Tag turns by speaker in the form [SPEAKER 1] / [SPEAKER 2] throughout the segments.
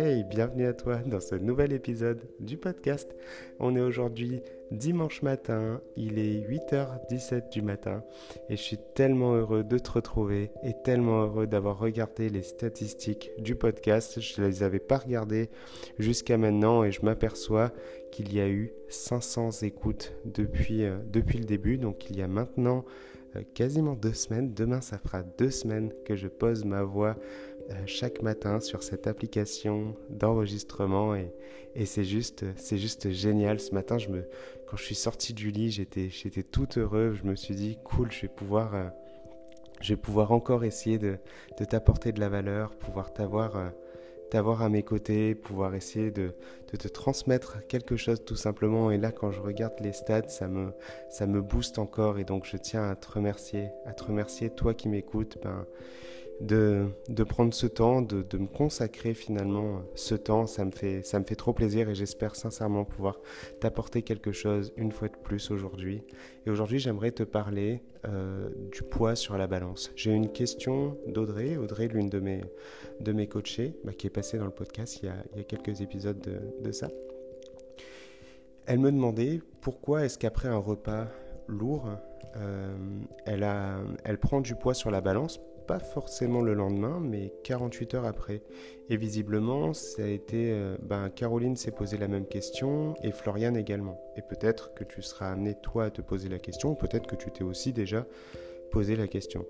[SPEAKER 1] Hey, bienvenue à toi dans ce nouvel épisode du podcast. On est aujourd'hui dimanche matin, il est 8h17 du matin et je suis tellement heureux de te retrouver et tellement heureux d'avoir regardé les statistiques du podcast. Je ne les avais pas regardées jusqu'à maintenant et je m'aperçois qu'il y a eu 500 écoutes depuis, euh, depuis le début. Donc il y a maintenant euh, quasiment deux semaines. Demain, ça fera deux semaines que je pose ma voix chaque matin sur cette application d'enregistrement et, c'est juste, c'est juste génial. Ce matin, je me, quand je suis sorti du lit, j'étais, j'étais tout heureux. Je me suis dit, cool, je vais pouvoir, euh, je vais pouvoir encore essayer de, de t'apporter de la valeur, pouvoir t'avoir t'avoir à mes côtés, pouvoir essayer de, te transmettre quelque chose tout simplement. Et là, quand je regarde les stats, ça me, ça me booste encore. Et donc, je tiens à te remercier, à te remercier, toi qui m'écoutes, ben, de, prendre ce temps, de, me consacrer finalement ce temps. Ça me fait, ça me fait trop plaisir et j'espère sincèrement pouvoir t'apporter quelque chose une fois de plus aujourd'hui. Et aujourd'hui, j'aimerais te parler euh, du poids sur la balance. J'ai une question d'Audrey, Audrey, l'une de mes, de mes coachés, bah, qui est passée dans le podcast il y a, quelques épisodes de, de ça. Elle me demandait pourquoi est-ce qu'après un repas lourd, euh, elle, a, elle prend du poids sur la balance pas forcément le lendemain, mais 48 heures après. Et visiblement, ça a été. Euh, ben, Caroline s'est posé la même question et Floriane également. Et peut-être que tu seras amené toi à te poser la question, peut-être que tu t'es aussi déjà posé la question.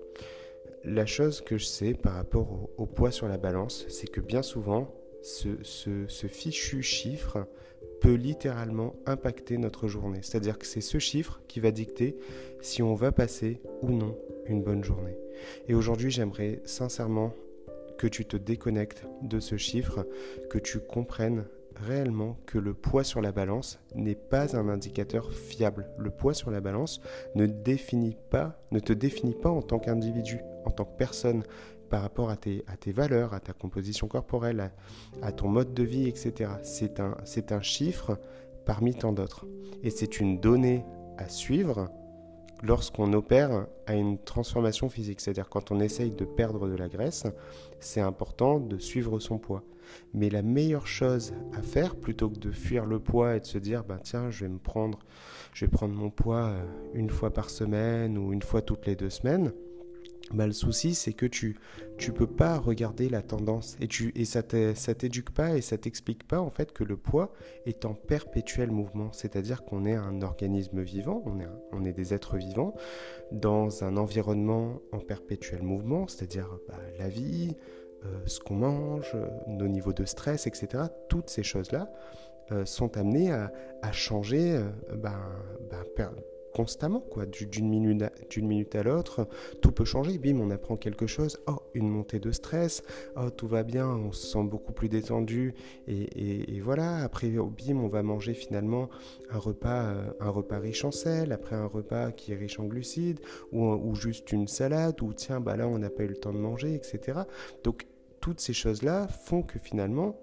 [SPEAKER 1] La chose que je sais par rapport au, poids sur la balance, c'est que bien souvent, ce, ce fichu chiffre peut littéralement impacter notre journée. C'est-à-dire que c'est ce chiffre qui va dicter si on va passer ou non une bonne journée. Et aujourd'hui, j'aimerais sincèrement que tu te déconnectes de ce chiffre, que tu comprennes réellement que le poids sur la balance n'est pas un indicateur fiable. Le poids sur la balance ne définit pas, ne te définit pas en tant qu'individu, en tant que personne par rapport à tes, valeurs, à ta composition corporelle, à, ton mode de vie, etc. C'est un chiffre parmi tant d'autres. Et c'est une donnée à suivre lorsqu'on opère à une transformation physique. C'est-à-dire quand on essaye de perdre de la graisse, c'est important de suivre son poids. Mais la meilleure chose à faire, plutôt que de fuir le poids et de se dire, bah, tiens, je vais me prendre, je vais prendre mon poids euh, une fois par semaine ou une fois toutes les deux semaines, bah, le souci, c'est que tu tu peux pas regarder la tendance et tu et ça t'éduque pas et ça t'explique pas en fait que le poids est en perpétuel mouvement. C'est-à-dire qu'on est un organisme vivant, on est on est des êtres vivants dans un environnement en perpétuel mouvement, c'est-à-dire bah, la vie, euh, ce qu'on mange, nos niveaux de stress, etc. Toutes ces choses là euh, sont amenées à, à changer. Euh, ben, ben, constamment, quoi, d'une minute, à, minute à l'autre, tout peut changer, bim, on apprend quelque chose, oh, une montée de stress, oh, tout va bien, on se sent beaucoup plus détendu, et, voilà, après, oh, bim, on va manger finalement un repas, euh, un repas riche en sel, après un repas qui est riche en glucides, ou, ou juste une salade, ou tiens, bah là, on n'a pas eu le temps de manger, etc. Donc, toutes ces choses-là font que finalement,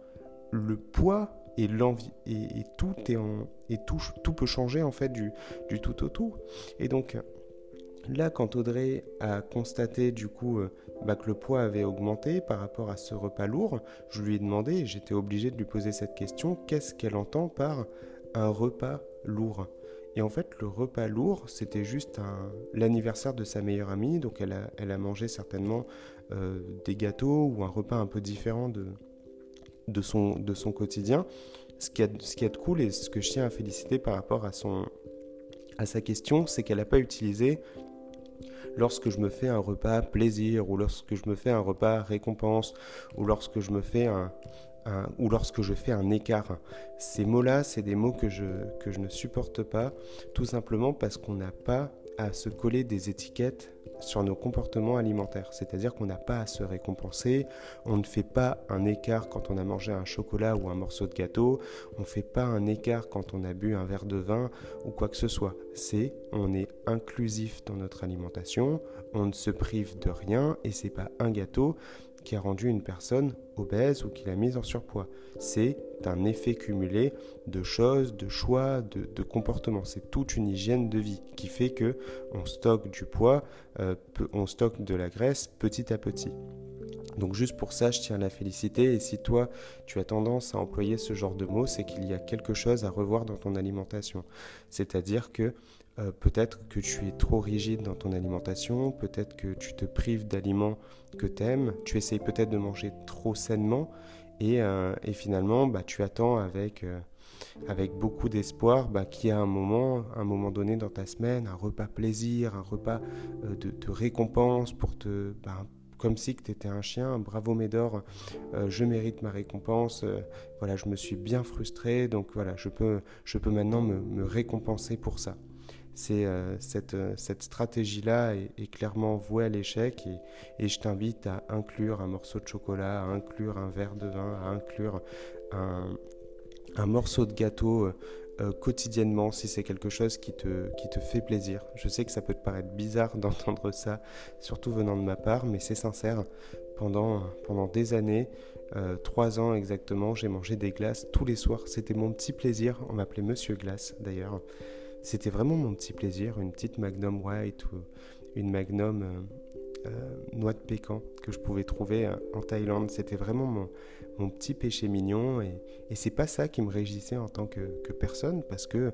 [SPEAKER 1] le poids et et, tout et peut changer en fait du, tout au tout et donc là quand Audrey a constaté du coup euh, bah, que le poids avait augmenté par rapport à ce repas lourd je lui ai demandé j'étais obligé de lui poser cette question qu'est-ce qu'elle entend par un repas lourd? Et en fait, le repas lourd, c'était juste l'anniversaire de sa meilleure amie. Donc, elle a, elle a mangé certainement euh, des gâteaux ou un repas un peu différent de, de son, de son quotidien. Ce qui, a, ce qui est de cool et ce que je tiens à féliciter par rapport à, son, à sa question, c'est qu'elle n'a pas utilisé lorsque je me fais un repas plaisir ou lorsque je me fais un repas récompense ou lorsque je me fais un, ou lorsque je fais un écart. Ces mots-là, c'est des mots que je, que je ne supporte pas, tout simplement parce qu'on n'a pas à se coller des étiquettes sur nos comportements alimentaires. C'est-à-dire qu'on n'a pas à se récompenser, on ne fait pas un écart quand on a mangé un chocolat ou un morceau de gâteau, on ne fait pas un écart quand on a bu un verre de vin ou quoi que ce soit. C'est on est inclusif dans notre alimentation, on ne se prive de rien et c'est pas un gâteau qui a rendu une personne obèse ou qui l'a mise en surpoids. C'est un effet cumulé de choses, de choix, de, comportements. C'est toute une hygiène de vie qui fait que on stocke du poids, euh, on stocke de la graisse petit à petit. Donc juste pour ça, je tiens à la féliciter. Et si toi, tu as tendance à employer ce genre de mots, c'est qu'il y a quelque chose à revoir dans ton alimentation. C'est-à-dire que euh, peut-être que tu es trop rigide dans ton alimentation, peut-être que tu te prives d'aliments que tu aimes, tu essayes peut-être de manger trop sainement et, euh, finalement bah, tu attends avec, euh, beaucoup d'espoir bah, qu'il y a un moment, un moment donné dans ta semaine, un repas plaisir, un repas de, récompense pour te... Bah, comme si tu étais un chien, bravo Médor, je mérite ma récompense, voilà, je me suis bien frustré, donc voilà, je peux, je peux maintenant me récompenser pour ça euh, cette, euh, cette stratégie-là est, clairement vouée à l'échec et, je t'invite à inclure un morceau de chocolat, à inclure un verre de vin, à inclure un, un morceau de gâteau euh, quotidiennement si c'est quelque chose qui te, qui te fait plaisir. Je sais que ça peut te paraître bizarre d'entendre ça, surtout venant de ma part, mais c'est sincère. Pendant, pendant des années, trois ans exactement, j'ai mangé des glaces tous les soirs. C'était mon petit plaisir. On m'appelait Monsieur Glace d'ailleurs. C'était vraiment mon petit plaisir, une petite Magnum White ou une Magnum euh, euh, noix de pécan que je pouvais trouver euh, en Thaïlande. C'était vraiment mon, petit péché mignon et, et c'est pas ça qui me régissait en tant que, personne parce que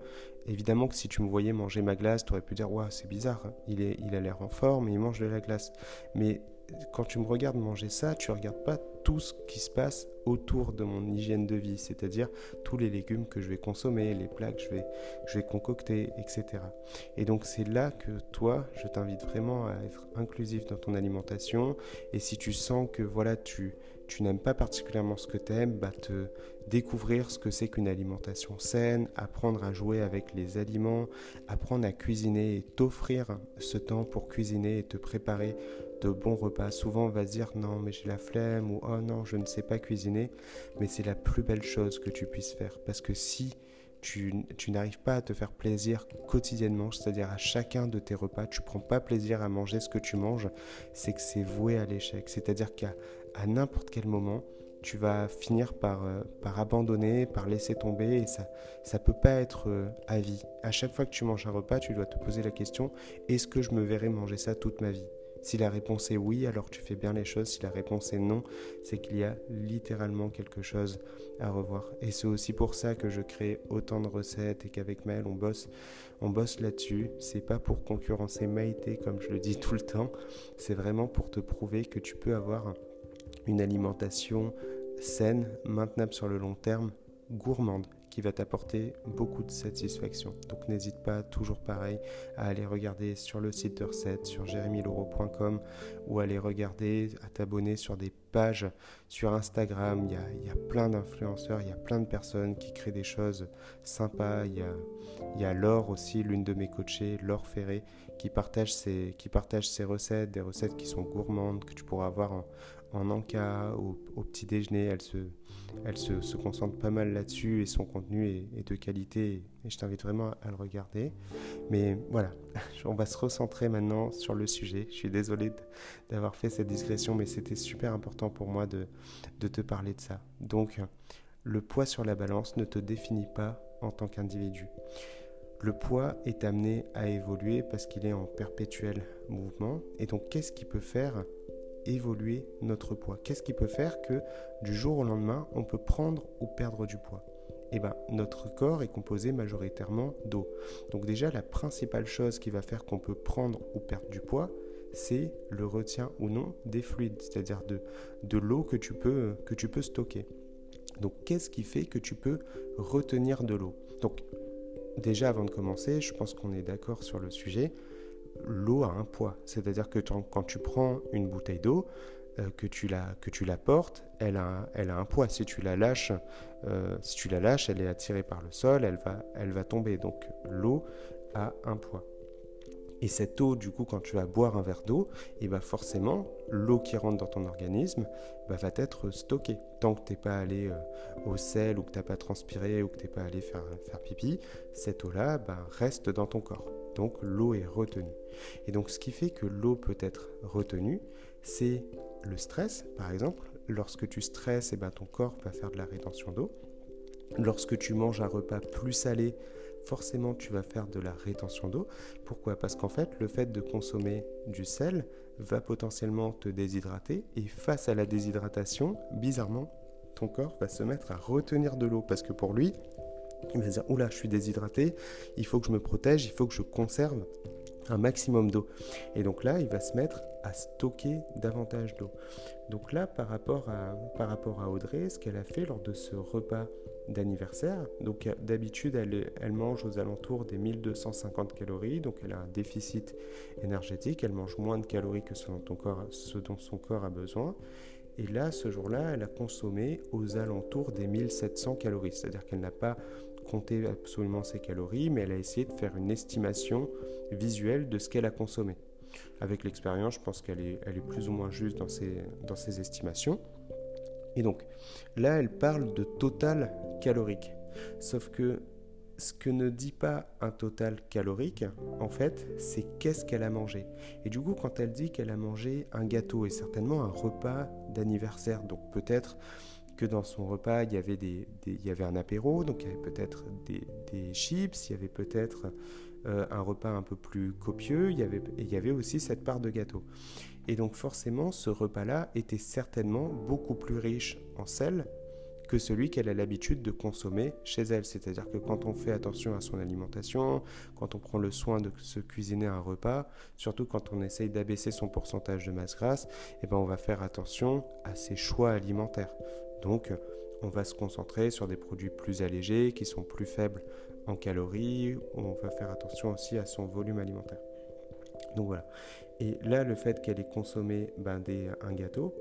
[SPEAKER 1] évidemment que si tu me voyais manger ma glace, tu aurais pu dire Waouh, c'est bizarre, hein. il, est, il a l'air en forme il mange de la glace. Mais quand tu me regardes manger ça, tu regardes pas tout ce qui se passe autour de mon hygiène de vie, c'est-à-dire tous les légumes que je vais consommer, les plats que je vais, je vais concocter, etc. Et donc c'est là que toi, je t'invite vraiment à être inclusif dans ton alimentation. Et si tu sens que voilà, tu, tu n'aimes pas particulièrement ce que tu aimes, bah te découvrir ce que c'est qu'une alimentation saine, apprendre à jouer avec les aliments, apprendre à cuisiner et t'offrir ce temps pour cuisiner et te préparer de bons repas. Souvent on va se dire non mais j'ai la flemme ou oh non je ne sais pas cuisiner, mais c'est la plus belle chose que tu puisses faire parce que si tu, n'arrives pas à te faire plaisir quotidiennement, c'est-à-dire à chacun de tes repas, tu prends pas plaisir à manger ce que tu manges, c'est que c'est voué à l'échec. C'est-à-dire qu'à à, n'importe quel moment, tu vas finir par, euh, par abandonner, par laisser tomber, et ça ça peut pas être euh, à vie. À chaque fois que tu manges un repas, tu dois te poser la question est-ce que je me verrai manger ça toute ma vie? Si la réponse est oui, alors tu fais bien les choses. Si la réponse est non, c'est qu'il y a littéralement quelque chose à revoir. Et c'est aussi pour ça que je crée autant de recettes et qu'avec Maël, on bosse, on bosse là-dessus. C'est pas pour concurrencer Maïté, comme je le dis tout le temps. C'est vraiment pour te prouver que tu peux avoir une alimentation saine, maintenable sur le long terme, gourmande qui va t'apporter beaucoup de satisfaction. Donc n'hésite pas, toujours pareil, à aller regarder sur le site de recettes, sur jérémyloro.com ou aller regarder, à t'abonner sur des pages sur Instagram. Il y a, y a plein d'influenceurs, il y a plein de personnes qui créent des choses sympas. Il y a, il y a Laure aussi, l'une de mes coachées, Laure Ferré, qui partage, ses, qui partage ses recettes, des recettes qui sont gourmandes, que tu pourras avoir en, en encas, au, petit déjeuner. Elle se, concentre pas mal là-dessus et son contenu est, de qualité et je t'invite vraiment à le regarder. Mais voilà, on va se recentrer maintenant sur le sujet. Je suis désolé d'avoir fait cette digression, mais c'était super important pour moi de, de te parler de ça. Donc, le poids sur la balance ne te définit pas en tant qu'individu. Le poids est amené à évoluer parce qu'il est en perpétuel mouvement. Et donc, qu'est-ce qui peut faire évoluer notre poids Qu'est-ce qui peut faire que du jour au lendemain, on peut prendre ou perdre du poids? Eh ben, notre corps est composé majoritairement d'eau. Donc déjà, la principale chose qui va faire qu'on peut prendre ou perdre du poids, c'est le retien ou non des fluides, c'est-à-dire de, de l'eau que, que tu peux stocker. Donc qu'est-ce qui fait que tu peux retenir de l'eau? Donc déjà, avant de commencer, je pense qu'on est d'accord sur le sujet l'eau a un poids. C'est-à-dire que quand tu prends une bouteille d'eau, euh, que, tu la, portes, elle a, elle a un poids. Si tu la lâches, euh, si tu la lâches, elle est attirée par le sol, elle va, elle va tomber. Donc l'eau a un poids. Et cette eau, du coup, quand tu vas boire un verre d'eau, et eh ben forcément, l'eau qui rentre dans ton organisme bah, va être stockée. Tant que tu n'es pas allé euh, au sel ou que tu n'as pas transpiré ou que tu n'es pas allé faire, faire pipi, cette eau-là bah, reste dans ton corps. Donc l'eau est retenue. Et donc ce qui fait que l'eau peut être retenue, c'est le stress, par exemple. Lorsque tu stresses, et eh ben, ton corps va faire de la rétention d'eau. Lorsque tu manges un repas plus salé, forcément tu vas faire de la rétention d'eau. Pourquoi? Parce qu'en fait, le fait de consommer du sel va potentiellement te déshydrater et face à la déshydratation, bizarrement, ton corps va se mettre à retenir de l'eau parce que pour lui, il va dire oula, je suis déshydraté, il faut que je me protège, il faut que je conserve un maximum d'eau. Et donc là, il va se mettre à stocker davantage d'eau. Donc là, par rapport à, par rapport à Audrey, ce qu'elle a fait lors de ce repas d'anniversaire, donc d'habitude, elle, mange aux alentours des 1250 calories, donc elle a un déficit énergétique, elle mange moins de calories que ce dont, ce dont son corps a besoin. Et là, ce jour-là, elle a consommé aux alentours des 1700 calories, c'est-à-dire qu'elle n'a pas compté absolument ses calories, mais elle a essayé de faire une estimation visuelle de ce qu'elle a consommé. Avec l'expérience, je pense qu'elle est, plus ou moins juste dans ses, estimations. Et donc, là, elle parle de total calorique. Sauf que ce que ne dit pas un total calorique, en fait, c'est qu'est-ce qu'elle a mangé. Et du coup, quand elle dit qu'elle a mangé un gâteau et certainement un repas d'anniversaire, donc peut-être que dans son repas, il y avait, un apéro, donc il y avait peut-être des, chips, il y avait peut-être euh, un repas un peu plus copieux, il y, avait, aussi cette part de gâteau. Et donc forcément, ce repas-là était certainement beaucoup plus riche en sel que celui qu'elle a l'habitude de consommer chez elle. C'est-à-dire que quand on fait attention à son alimentation, quand on prend le soin de se cuisiner un repas, surtout quand on essaye d'abaisser son pourcentage de masse grasse, eh ben on va faire attention à ses choix alimentaires. Donc, on va se concentrer sur des produits plus allégés, qui sont plus faibles en calories. On va faire attention aussi à son volume alimentaire. Donc voilà. Et là, le fait qu'elle ait consommé ben, un gâteau,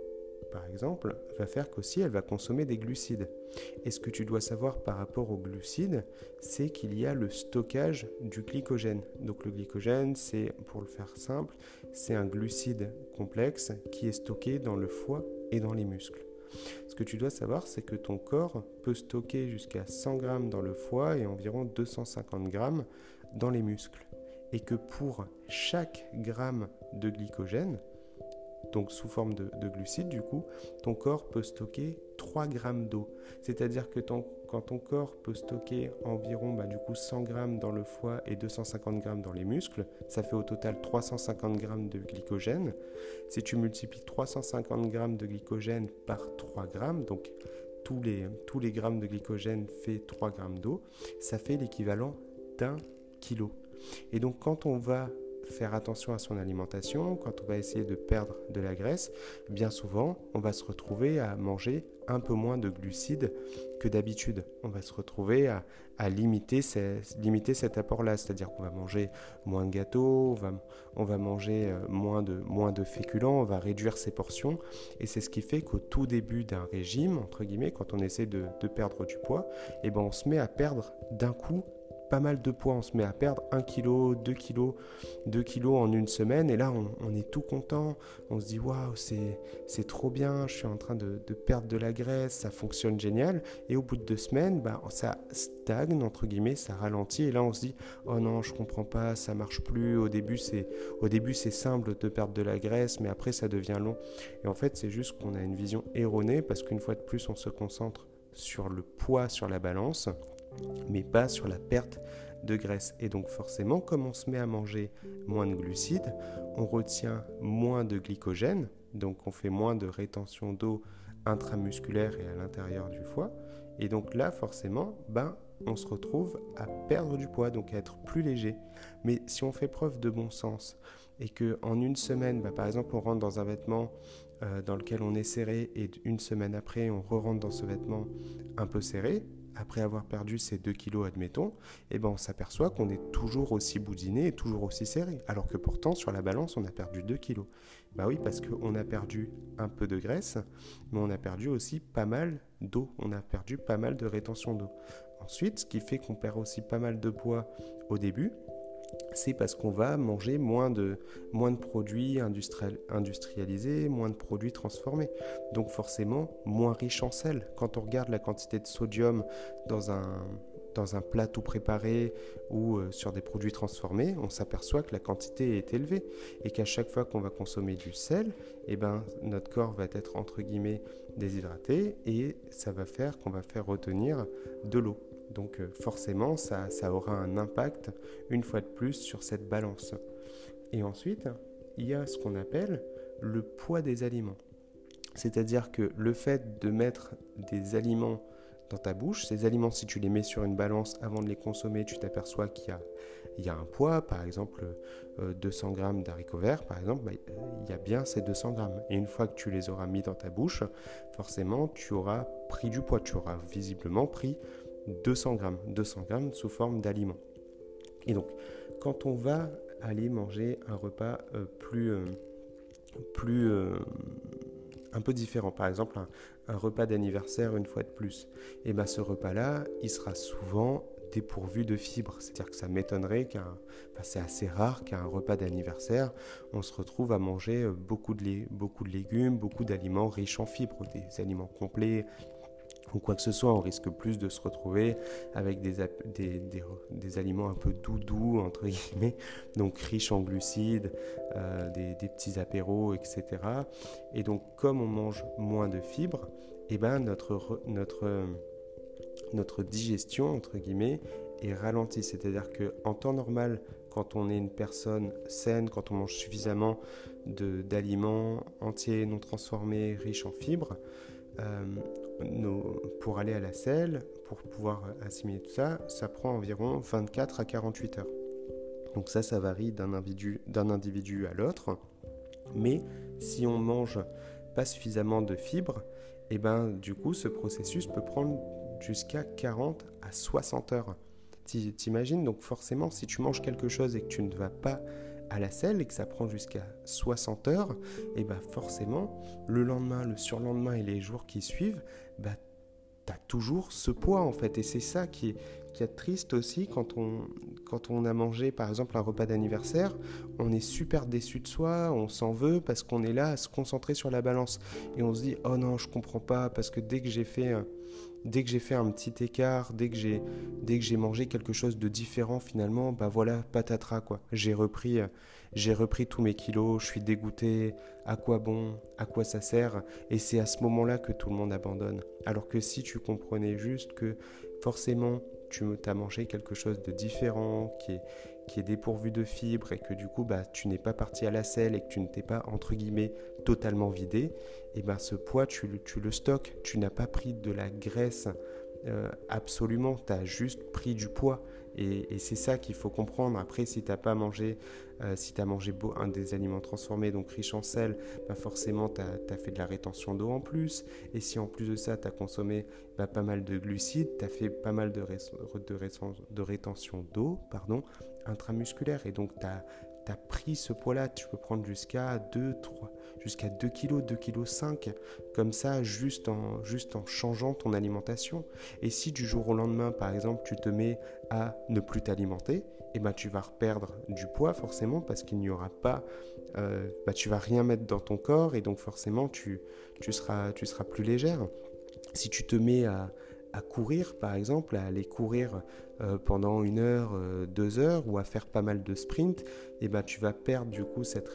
[SPEAKER 1] par exemple, va faire qu'aussi elle va consommer des glucides. Et ce que tu dois savoir par rapport aux glucides, c'est qu'il y a le stockage du glycogène. Donc le glycogène, c'est, pour le faire simple, c'est un glucide complexe qui est stocké dans le foie et dans les muscles. Ce que tu dois savoir, c'est que ton corps peut stocker jusqu'à 100 grammes dans le foie et environ 250 grammes dans les muscles. Et que pour chaque gramme de glycogène, donc sous forme de, glucides du coup, ton corps peut stocker 3 grammes d'eau. C'est-à-dire que quand ton corps peut stocker environ bah, du coup 100 grammes dans le foie et 250 grammes dans les muscles, ça fait au total 350 grammes de glycogène. Si tu multiplies 350 grammes de glycogène par 3 grammes, donc tous les, tous grammes de glycogène fait 3 grammes d'eau, ça fait l'équivalent d'un kilo. Et donc quand on va faire attention à son alimentation, quand on va essayer de perdre de la graisse, bien souvent, on va se retrouver à manger un peu moins de glucides que d'habitude. On va se retrouver à, limiter, cet apport-là, c'est-à-dire qu'on va manger moins de gâteaux, on va, manger euh, moins de, moins de féculents, on va réduire ses portions. Et c'est ce qui fait qu'au tout début d'un régime, entre guillemets, quand on essaie de, perdre du poids, eh ben on se met à perdre d'un coup pas mal de poids. On se met à perdre 1 kg, 2 kg, 2 kg en une semaine. Et là, on, est tout content. On se dit, waouh, c'est trop bien. Je suis en train de, perdre de la graisse. Ça fonctionne génial. Et au bout de deux semaines, bah, ça stagne, entre guillemets, ça ralentit. Et là, on se dit, oh non, je comprends pas, ça marche plus. Au début, c'est au début c'est simple de perdre de la graisse, mais après, ça devient long. Et en fait, c'est juste qu'on a une vision erronée parce qu'une fois de plus, on se concentre sur le poids sur la balance mais pas sur la perte de graisse. Et donc forcément, comme on se met à manger moins de glucides, on retient moins de glycogène, donc on fait moins de rétention d'eau intramusculaire et à l'intérieur du foie. Et donc là, forcément, ben, on se retrouve à perdre du poids, donc à être plus léger. Mais si on fait preuve de bon sens et que en une semaine, ben, par exemple, on rentre dans un vêtement euh, dans lequel on est serré et une semaine après, on re-rentre dans ce vêtement un peu serré, après avoir perdu ces 2 kilos, admettons, eh ben on s'aperçoit qu'on est toujours aussi boudiné et toujours aussi serré. Alors que pourtant, sur la balance, on a perdu 2 kilos. Bah oui, parce qu'on a perdu un peu de graisse, mais on a perdu aussi pas mal d'eau. On a perdu pas mal de rétention d'eau. Ensuite, ce qui fait qu'on perd aussi pas mal de poids au début, c'est parce qu'on va manger moins de, moins de produits industrialisés, moins de produits transformés. Donc forcément, moins riche en sel. Quand on regarde la quantité de sodium dans un, dans plat tout préparé ou euh, sur des produits transformés, on s'aperçoit que la quantité est élevée et qu'à chaque fois qu'on va consommer du sel, eh ben, notre corps va être entre guillemets déshydraté et ça va faire qu'on va faire retenir de l'eau. Donc euh, forcément, ça, aura un impact une fois de plus sur cette balance. Et ensuite, il y a ce qu'on appelle le poids des aliments. C'est-à-dire que le fait de mettre des aliments dans ta bouche, ces aliments, si tu les mets sur une balance avant de les consommer, tu t'aperçois qu'il y a, il y a un poids, par exemple 200 euh, grammes d'haricots verts, par exemple, bah, il y a bien ces 200 grammes. Et une fois que tu les auras mis dans ta bouche, forcément, tu auras pris du poids, tu auras visiblement pris 200 grammes, 200 grammes sous forme d'aliments. Et donc, quand on va aller manger un repas euh, plus, euh, plus un peu différent. Par exemple, un, repas d'anniversaire une fois de plus. Et bien ce repas-là, il sera souvent dépourvu de fibres. C'est-à-dire que ça m'étonnerait qu'un... c'est assez rare qu'à un repas d'anniversaire, on se retrouve à manger euh, beaucoup de, beaucoup de légumes, beaucoup d'aliments riches en fibres, des aliments complets, ou quoi que ce soit, on risque plus de se retrouver avec des, aliments un peu doudous, entre guillemets, donc riches en glucides, euh, des, petits apéros, etc. Et donc, comme on mange moins de fibres, eh ben notre, notre, notre digestion, entre guillemets, est ralentie. C'est-à-dire qu'en temps normal, quand on est une personne saine, quand on mange suffisamment d'aliments entiers, non transformés, riches en fibres, euh, pour aller à la selle, pour pouvoir assimiler tout ça, ça prend environ 24 à 48 heures. Donc ça, ça varie d'un individu, individu à l'autre. Mais si on mange pas suffisamment de fibres, et eh ben du coup, ce processus peut prendre jusqu'à 40 à 60 heures. T'imagines Donc forcément, si tu manges quelque chose et que tu ne vas pas à la selle et que ça prend jusqu'à 60 heures, et bah forcément, le lendemain, le surlendemain et les jours qui suivent, bah tu as toujours ce poids en fait. Et c'est ça qui est, qui est triste aussi quand on, quand on a mangé par exemple un repas d'anniversaire, on est super déçu de soi, on s'en veut parce qu'on est là à se concentrer sur la balance. Et on se dit, oh non, je comprends pas parce que dès que j'ai fait dès que j'ai fait un petit écart, dès que j'ai dès que j'ai mangé quelque chose de différent finalement, bah voilà, patatras quoi. J'ai repris j'ai repris tous mes kilos, je suis dégoûté, à quoi bon, à quoi ça sert? Et c'est à ce moment-là que tout le monde abandonne. Alors que si tu comprenais juste que forcément tu as mangé quelque chose de différent, qui est, qui est dépourvu de fibres et que du coup bah, tu n'es pas parti à la selle et que tu ne t'es pas entre guillemets totalement vidé, et ben ce poids tu, tu le stockes, tu n'as pas pris de la graisse euh, absolument, tu as juste pris du poids. Et, c'est ça qu'il faut comprendre. Après, si tu n'as pas mangé, euh, si tu as mangé un des aliments transformés, donc riche en sel, bah forcément, tu as, fait de la rétention d'eau en plus. Et si en plus de ça, tu as consommé bah, pas mal de glucides, tu as fait pas mal de, de rétention d'eau pardon, intramusculaire. Et donc, tu as, pris ce poids-là, tu peux prendre jusqu'à 2, 3, jusqu'à 2 kg, 2 kg 5, comme ça, juste en, juste en changeant ton alimentation. Et si du jour au lendemain, par exemple, tu te mets à ne plus t'alimenter, et eh ben, tu vas reperdre du poids forcément parce qu'il n'y aura pas, euh, bah, tu vas rien mettre dans ton corps et donc forcément tu, tu, seras, tu seras plus légère. Si tu te mets à, à courir, par exemple, à aller courir euh, pendant une heure, euh, deux heures, ou à faire pas mal de sprints, et eh ben, tu vas perdre du coup cette,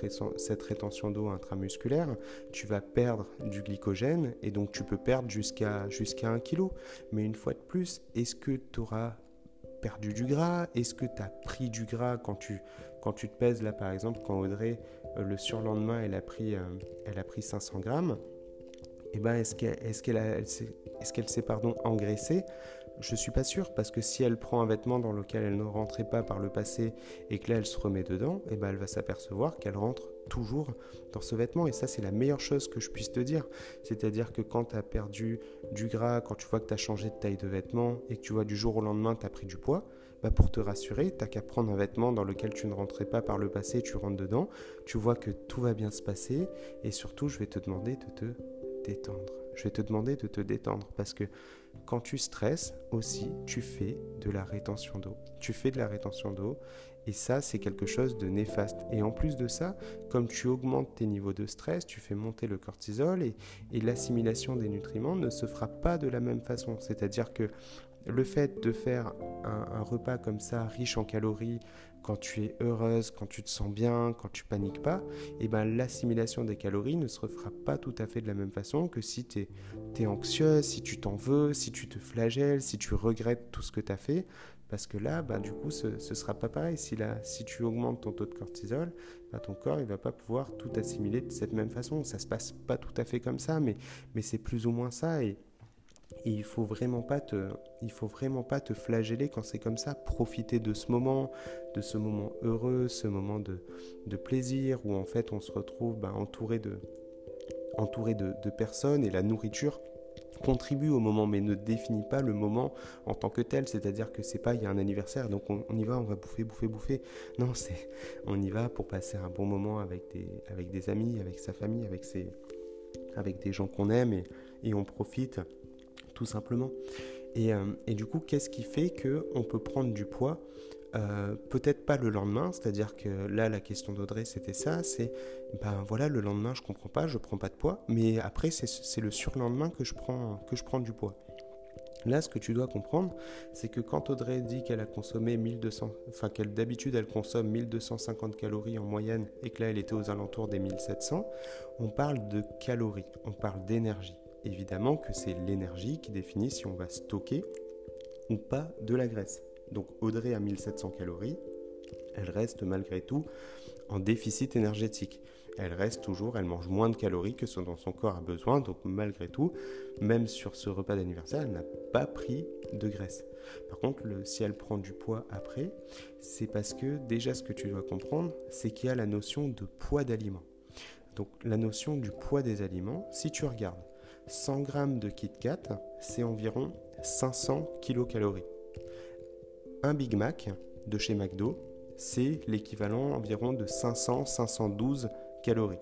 [SPEAKER 1] rétention d'eau intramusculaire, tu vas perdre du glycogène, et donc tu peux perdre jusqu'à jusqu'à 1 kg. Mais une fois de plus, est-ce que tu auras perdu du gras? Est-ce que tu as pris du gras quand tu, quand tu te pèses? Là par exemple, quand Audrey, euh, le surlendemain, elle a pris, elle a pris 500 grammes eh ben, est-ce qu'elle est est s'est pardon, engraissée? Je ne suis pas sûr, parce que si elle prend un vêtement dans lequel elle ne rentrait pas par le passé et que là elle se remet dedans, eh ben, elle va s'apercevoir qu'elle rentre toujours dans ce vêtement. Et ça, c'est la meilleure chose que je puisse te dire. C'est-à-dire que quand tu as perdu du gras, quand tu vois que tu as changé de taille de vêtement et que tu vois du jour au lendemain, tu as pris du poids, bah pour te rassurer, tu n'as qu'à prendre un vêtement dans lequel tu ne rentrais pas par le passé, tu rentres dedans, tu vois que tout va bien se passer et surtout, je vais te demander de te Je vais te demander de te détendre parce que quand tu stresses aussi, tu fais de la rétention d'eau. Tu fais de la rétention d'eau et ça, c'est quelque chose de néfaste. Et en plus de ça, comme tu augmentes tes niveaux de stress, tu fais monter le cortisol et, et l'assimilation des nutriments ne se fera pas de la même façon. C'est-à-dire que le fait de faire un, repas comme ça, riche en calories, quand tu es heureuse, quand tu te sens bien, quand tu paniques pas, et eh ben l'assimilation des calories ne se refera pas tout à fait de la même façon que si tu es, anxieuse, si tu t'en veux, si tu te flagelles, si tu regrettes tout ce que tu as fait. Parce que là, bah, du coup, ce sera pas pareil. Si, là, si tu augmentes ton taux de cortisol, bah, ton corps il va pas pouvoir tout assimiler de cette même façon. Ça se passe pas tout à fait comme ça, mais, mais c'est plus ou moins ça. Il faut vraiment pas te, il faut vraiment pas te flageller quand c'est comme ça. Profiter de ce moment, de ce moment heureux, ce moment de, de plaisir où en fait on se retrouve bah, entouré de, entouré de, de personnes. Et la nourriture contribue au moment mais ne définit pas le moment en tant que tel. C'est-à-dire que c'est pas il y a un anniversaire donc on, y va on va bouffer bouffer bouffer. Non c'est on y va pour passer un bon moment avec des avec des amis avec sa famille avec ses avec des gens qu'on aime. Et, et, on profite tout simplement et, euh, et du coup qu'est-ce qui fait que on peut prendre du poids euh, peut-être pas le lendemain, c'est-à-dire que là la question d'Audrey c'était ça, c'est ben voilà le lendemain je comprends pas, je prends pas de poids, mais après c'est le surlendemain que je prends que je prends du poids. Là, ce que tu dois comprendre, c'est que quand Audrey dit qu'elle a consommé 1200, enfin qu'elle d'habitude elle consomme 1250 calories en moyenne et que là elle était aux alentours des 1700, on parle de calories, on parle d'énergie. Évidemment que c'est l'énergie qui définit si on va stocker ou pas de la graisse. Donc Audrey a 1700 calories, elle reste malgré tout en déficit énergétique. Elle reste toujours, elle mange moins de calories que ce dont son corps a besoin, donc malgré tout, même sur ce repas d'anniversaire, elle n'a pas pris de graisse. Par contre, si elle prend du poids après, c'est parce que déjà ce que tu dois comprendre, c'est qu'il y a la notion de poids d'aliments. Donc la notion du poids des aliments, si tu regardes, 100 g de Kit Kat, c'est environ 500 kilocalories. Un Big Mac de chez McDo, c'est l'équivalent environ de 500-512 calories.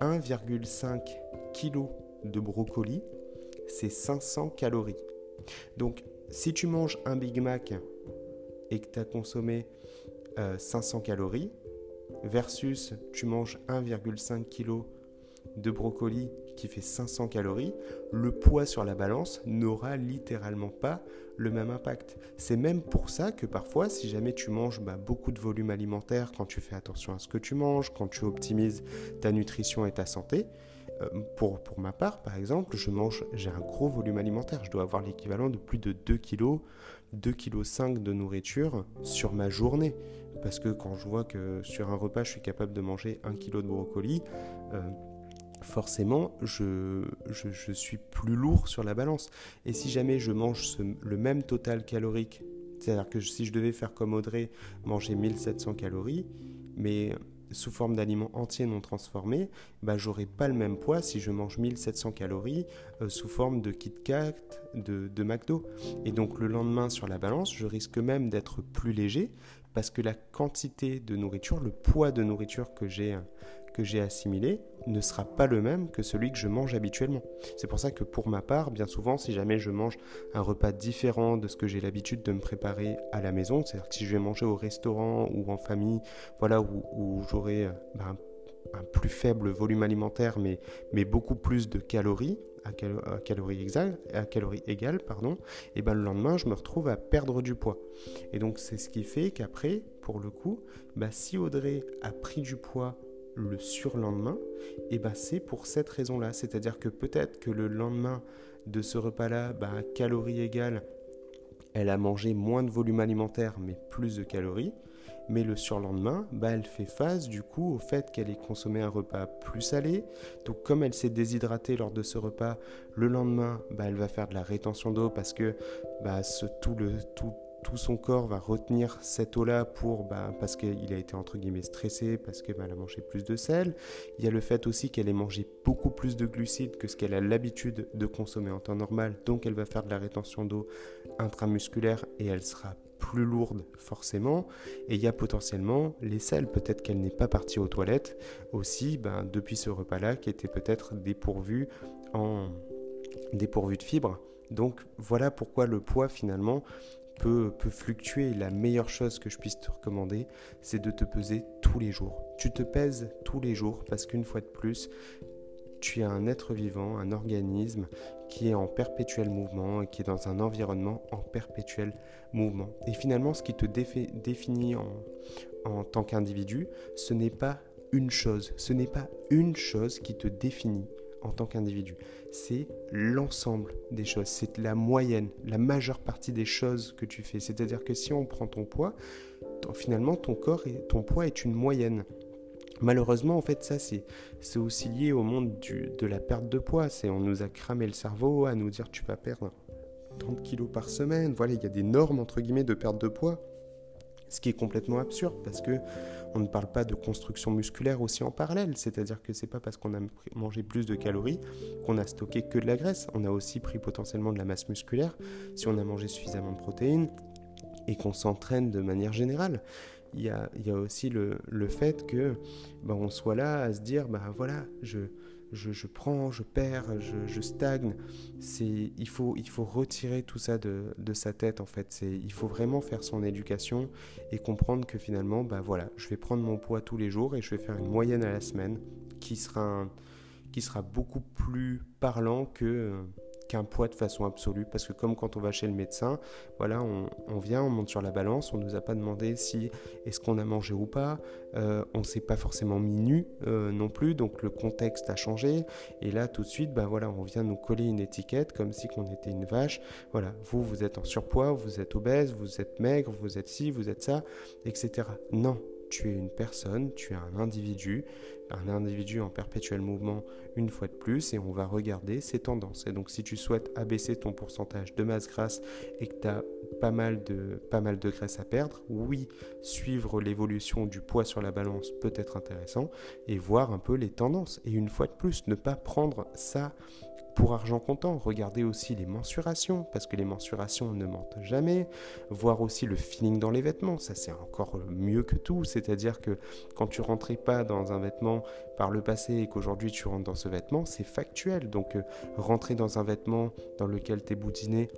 [SPEAKER 1] 1,5 kg de brocoli, c'est 500 calories. Donc, si tu manges un Big Mac et que tu as consommé 500 euh, calories, versus tu manges 1,5 kg de brocoli qui fait 500 calories, le poids sur la balance n'aura littéralement pas le même impact. C'est même pour ça que parfois, si jamais tu manges bah, beaucoup de volume alimentaire, quand tu fais attention à ce que tu manges, quand tu optimises ta nutrition et ta santé, euh, pour, ma part, par exemple, je mange, j'ai un gros volume alimentaire. Je dois avoir l'équivalent de plus de 2 kg, 2,5 kg de nourriture sur ma journée. Parce que quand je vois que sur un repas, je suis capable de manger 1 kg de brocoli, euh, forcément, je, suis plus lourd sur la balance. Et si jamais je mange le même total calorique, c'est-à-dire que si je devais faire comme Audrey, manger 1700 calories, mais sous forme d'aliments entiers non transformés, bah, j'aurais pas le même poids si je mange 1700 calories euh, sous forme de Kit Kat, de, de McDo. Et donc le lendemain sur la balance, je risque même d'être plus léger parce que la quantité de nourriture, le poids de nourriture que j'ai que j'ai assimilé ne sera pas le même que celui que je mange habituellement. C'est pour ça que pour ma part, bien souvent, si jamais je mange un repas différent de ce que j'ai l'habitude de me préparer à la maison, c'est-à-dire que si je vais manger au restaurant ou en famille, voilà, où, j'aurai ben, un plus faible volume alimentaire, mais, beaucoup plus de calories, à, calories, à calories égales, pardon, et ben le lendemain, je me retrouve à perdre du poids. Et donc, c'est ce qui fait qu'après, pour le coup, ben, si Audrey a pris du poids le surlendemain, et ben c'est pour cette raison-là. C'est-à-dire que peut-être que le lendemain de ce repas-là, à calories égales, elle a mangé moins de volume alimentaire mais plus de calories. Mais le surlendemain, bah, elle fait face du coup au fait qu'elle ait consommé un repas plus salé. Donc comme elle s'est déshydratée lors de ce repas, le lendemain, bah, elle va faire de la rétention d'eau parce que bah, ce, tout, le, tout, tout son corps va retenir cette eau-là pour, bah, parce qu'il a été entre guillemets stressé, parce qu'elle bah, a mangé plus de sel. Il y a le fait aussi qu'elle ait mangé beaucoup plus de glucides que ce qu'elle a l'habitude de consommer en temps normal, donc elle va faire de la rétention d'eau intramusculaire et elle sera plus lourde forcément. Et il y a potentiellement les sels, peut-être qu'elle n'est pas partie aux toilettes aussi bah, depuis ce repas-là qui était peut-être dépourvu en dépourvu de fibres. Donc voilà pourquoi le poids finalement peut, fluctuer. La meilleure chose que je puisse te recommander, c'est de te peser tous les jours. Tu te pèses tous les jours parce qu'une fois de plus, tu es un être vivant, un organisme qui est en perpétuel mouvement et qui est dans un environnement en perpétuel mouvement. Et finalement, ce qui te définit en, en tant qu'individu, ce n'est pas une chose, ce n'est pas une chose qui te définit en tant qu'individu. C'est l'ensemble des choses, c'est la moyenne, la majeure partie des choses que tu fais. C'est-à-dire que si on prend ton poids, finalement ton corps et ton poids est une moyenne. Malheureusement, en fait, ça, c'est, aussi lié au monde de la perte de poids. C'est, on nous a cramé le cerveau à nous dire tu vas perdre 30 kilos par semaine. Voilà, il y a des normes, entre guillemets, de perte de poids. Ce qui est complètement absurde parce que on ne parle pas de construction musculaire aussi en parallèle. C'est-à-dire que c'est pas parce qu'on a mangé plus de calories qu'on a stocké que de la graisse. On a aussi pris potentiellement de la masse musculaire si on a mangé suffisamment de protéines et qu'on s'entraîne de manière générale. Il y a, aussi le, fait que ben, soit là à se dire, ben voilà, je, je, prends, je perds, je, stagne. Il, faut, il faut retirer tout ça de, sa tête en fait. Il faut vraiment faire son éducation et comprendre que finalement, bah voilà, je vais prendre mon poids tous les jours et je vais faire une moyenne à la semaine qui sera, qui sera beaucoup plus parlant que qu'un poids de façon absolue. Parce que comme quand on va chez le médecin, voilà, on, vient, on monte sur la balance, on ne nous a pas demandé si est-ce qu'on a mangé ou pas, euh, on ne s'est pas forcément mis nu euh, non plus, donc le contexte a changé. Et là, tout de suite, bah voilà, on vient nous coller une étiquette comme si on était une vache. Voilà, vous, vous êtes en surpoids, vous êtes obèse, vous êtes maigre, vous êtes ci, vous êtes ça, etc. Non, tu es une personne, tu es un individu, un individu en perpétuel mouvement une fois de plus, et on va regarder ses tendances. Et donc si tu souhaites abaisser ton pourcentage de masse grasse et que tu as pas mal, de, pas mal de graisse à perdre, oui, suivre l'évolution du poids sur la balance peut être intéressant, et voir un peu les tendances. Et une fois de plus, ne pas prendre ça pour argent comptant, regardez aussi les mensurations, parce que les mensurations ne mentent jamais. Voir aussi le feeling dans les vêtements, ça c'est encore mieux que tout. C'est-à-dire que quand tu rentrais pas dans un vêtement par le passé et qu'aujourd'hui tu rentres dans ce vêtement, c'est factuel. Donc euh, rentrer dans un vêtement dans lequel tu es boudiné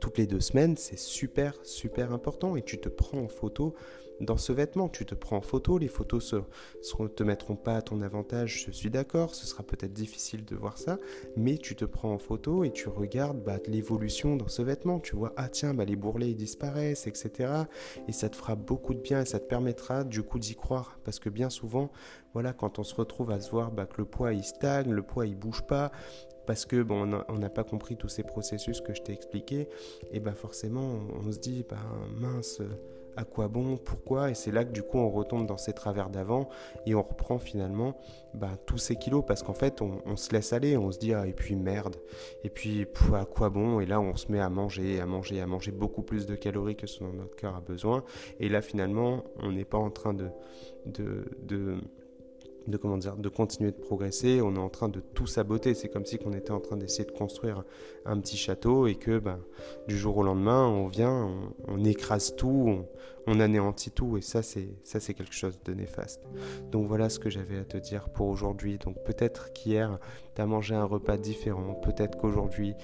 [SPEAKER 1] toutes les deux semaines, c'est super, super important. Et tu te prends en photo dans ce vêtement. Tu te prends en photo, les photos ne te mettront pas à ton avantage, je suis d'accord, ce sera peut-être difficile de voir ça, mais tu te prends en photo et tu regardes bah, l'évolution dans ce vêtement. Tu vois, ah tiens, bah, les bourrelets disparaissent, etc. Et ça te fera beaucoup de bien et ça te permettra du coup d'y croire. Parce que bien souvent, voilà, quand on se retrouve à se voir bah, que le poids il stagne, le poids il bouge pas, parce que bon, on n'a pas compris tous ces processus que je t'ai expliqués, et bah forcément on, se dit, mince, à quoi bon, pourquoi, et c'est là que du coup on retombe dans ces travers d'avant et on reprend finalement bah, tous ces kilos parce qu'en fait on, se laisse aller, on se dit ah et puis merde, et puis à quoi bon, et là on se met à manger, à manger, à manger beaucoup plus de calories que ce dont notre cœur a besoin, et là finalement on n'est pas en train de, de comment dire, de continuer de progresser. On est en train de tout saboter. C'est comme si on était en train d'essayer de construire un petit château et que ben, du jour au lendemain, on vient, on, écrase tout, on, anéantit tout. Et ça, c'est ça, c'est quelque chose de néfaste. Donc voilà ce que j'avais à te dire pour aujourd'hui. Donc peut-être qu'hier, tu as mangé un repas différent. Peut-être qu'aujourd'hui,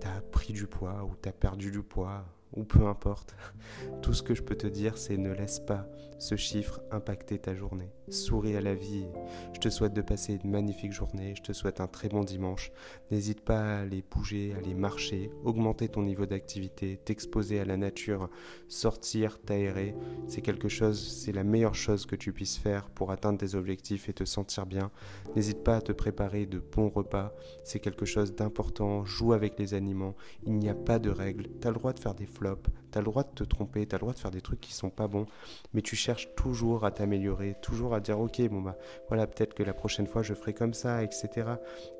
[SPEAKER 1] tu as pris du poids ou tu as perdu du poids ou peu importe. Tout ce que je peux te dire, c'est ne laisse pas ce chiffre impacter ta journée. Souris à la vie. Je te souhaite de passer une magnifique journée. Je te souhaite un très bon dimanche. N'hésite pas à aller bouger, à aller marcher, augmenter ton niveau d'activité, t'exposer à la nature, sortir, t'aérer. C'est quelque chose, c'est la meilleure chose que tu puisses faire pour atteindre tes objectifs et te sentir bien. N'hésite pas à te préparer de bons repas. C'est quelque chose d'important. Joue avec les aliments. Il n'y a pas de règles. Tu as le droit de faire des flop, tu as le droit de te tromper, tu as le droit de faire des trucs qui sont pas bons, mais tu cherches toujours à t'améliorer, toujours à dire ok, bon bah voilà, peut-être que la prochaine fois je ferai comme ça, etc.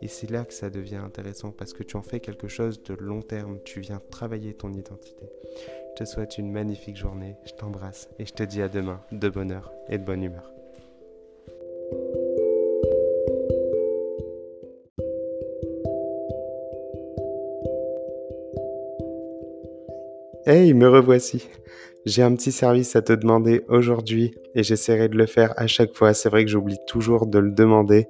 [SPEAKER 1] Et c'est là que ça devient intéressant parce que tu en fais quelque chose de long terme, tu viens travailler ton identité. Je te souhaite une magnifique journée, je t'embrasse et je te dis à demain de bonheur et de bonne humeur. Hey, me revoici. J'ai un petit service à te demander aujourd'hui et j'essaierai de le faire à chaque fois. C'est vrai que j'oublie toujours de le demander.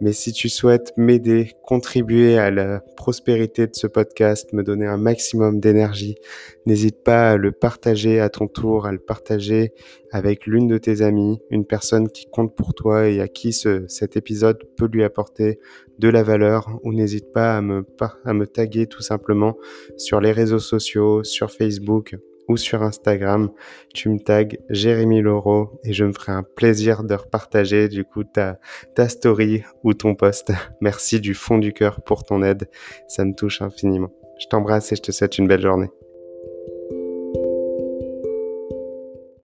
[SPEAKER 1] Mais si tu souhaites m'aider, contribuer à la prospérité de ce podcast, me donner un maximum d'énergie, n'hésite pas à le partager à ton tour, à le partager avec l'une de tes amies, une personne qui compte pour toi et à qui ce, cet épisode peut lui apporter de la valeur ou n'hésite pas à me taguer tout simplement sur les réseaux sociaux, sur Facebook ou sur Instagram. Tu me tags Jérémy Laureau et je me ferai un plaisir de repartager du coup ta, ta story ou ton post. Merci du fond du cœur pour ton aide. Ça me touche infiniment. Je t'embrasse et je te souhaite une belle journée.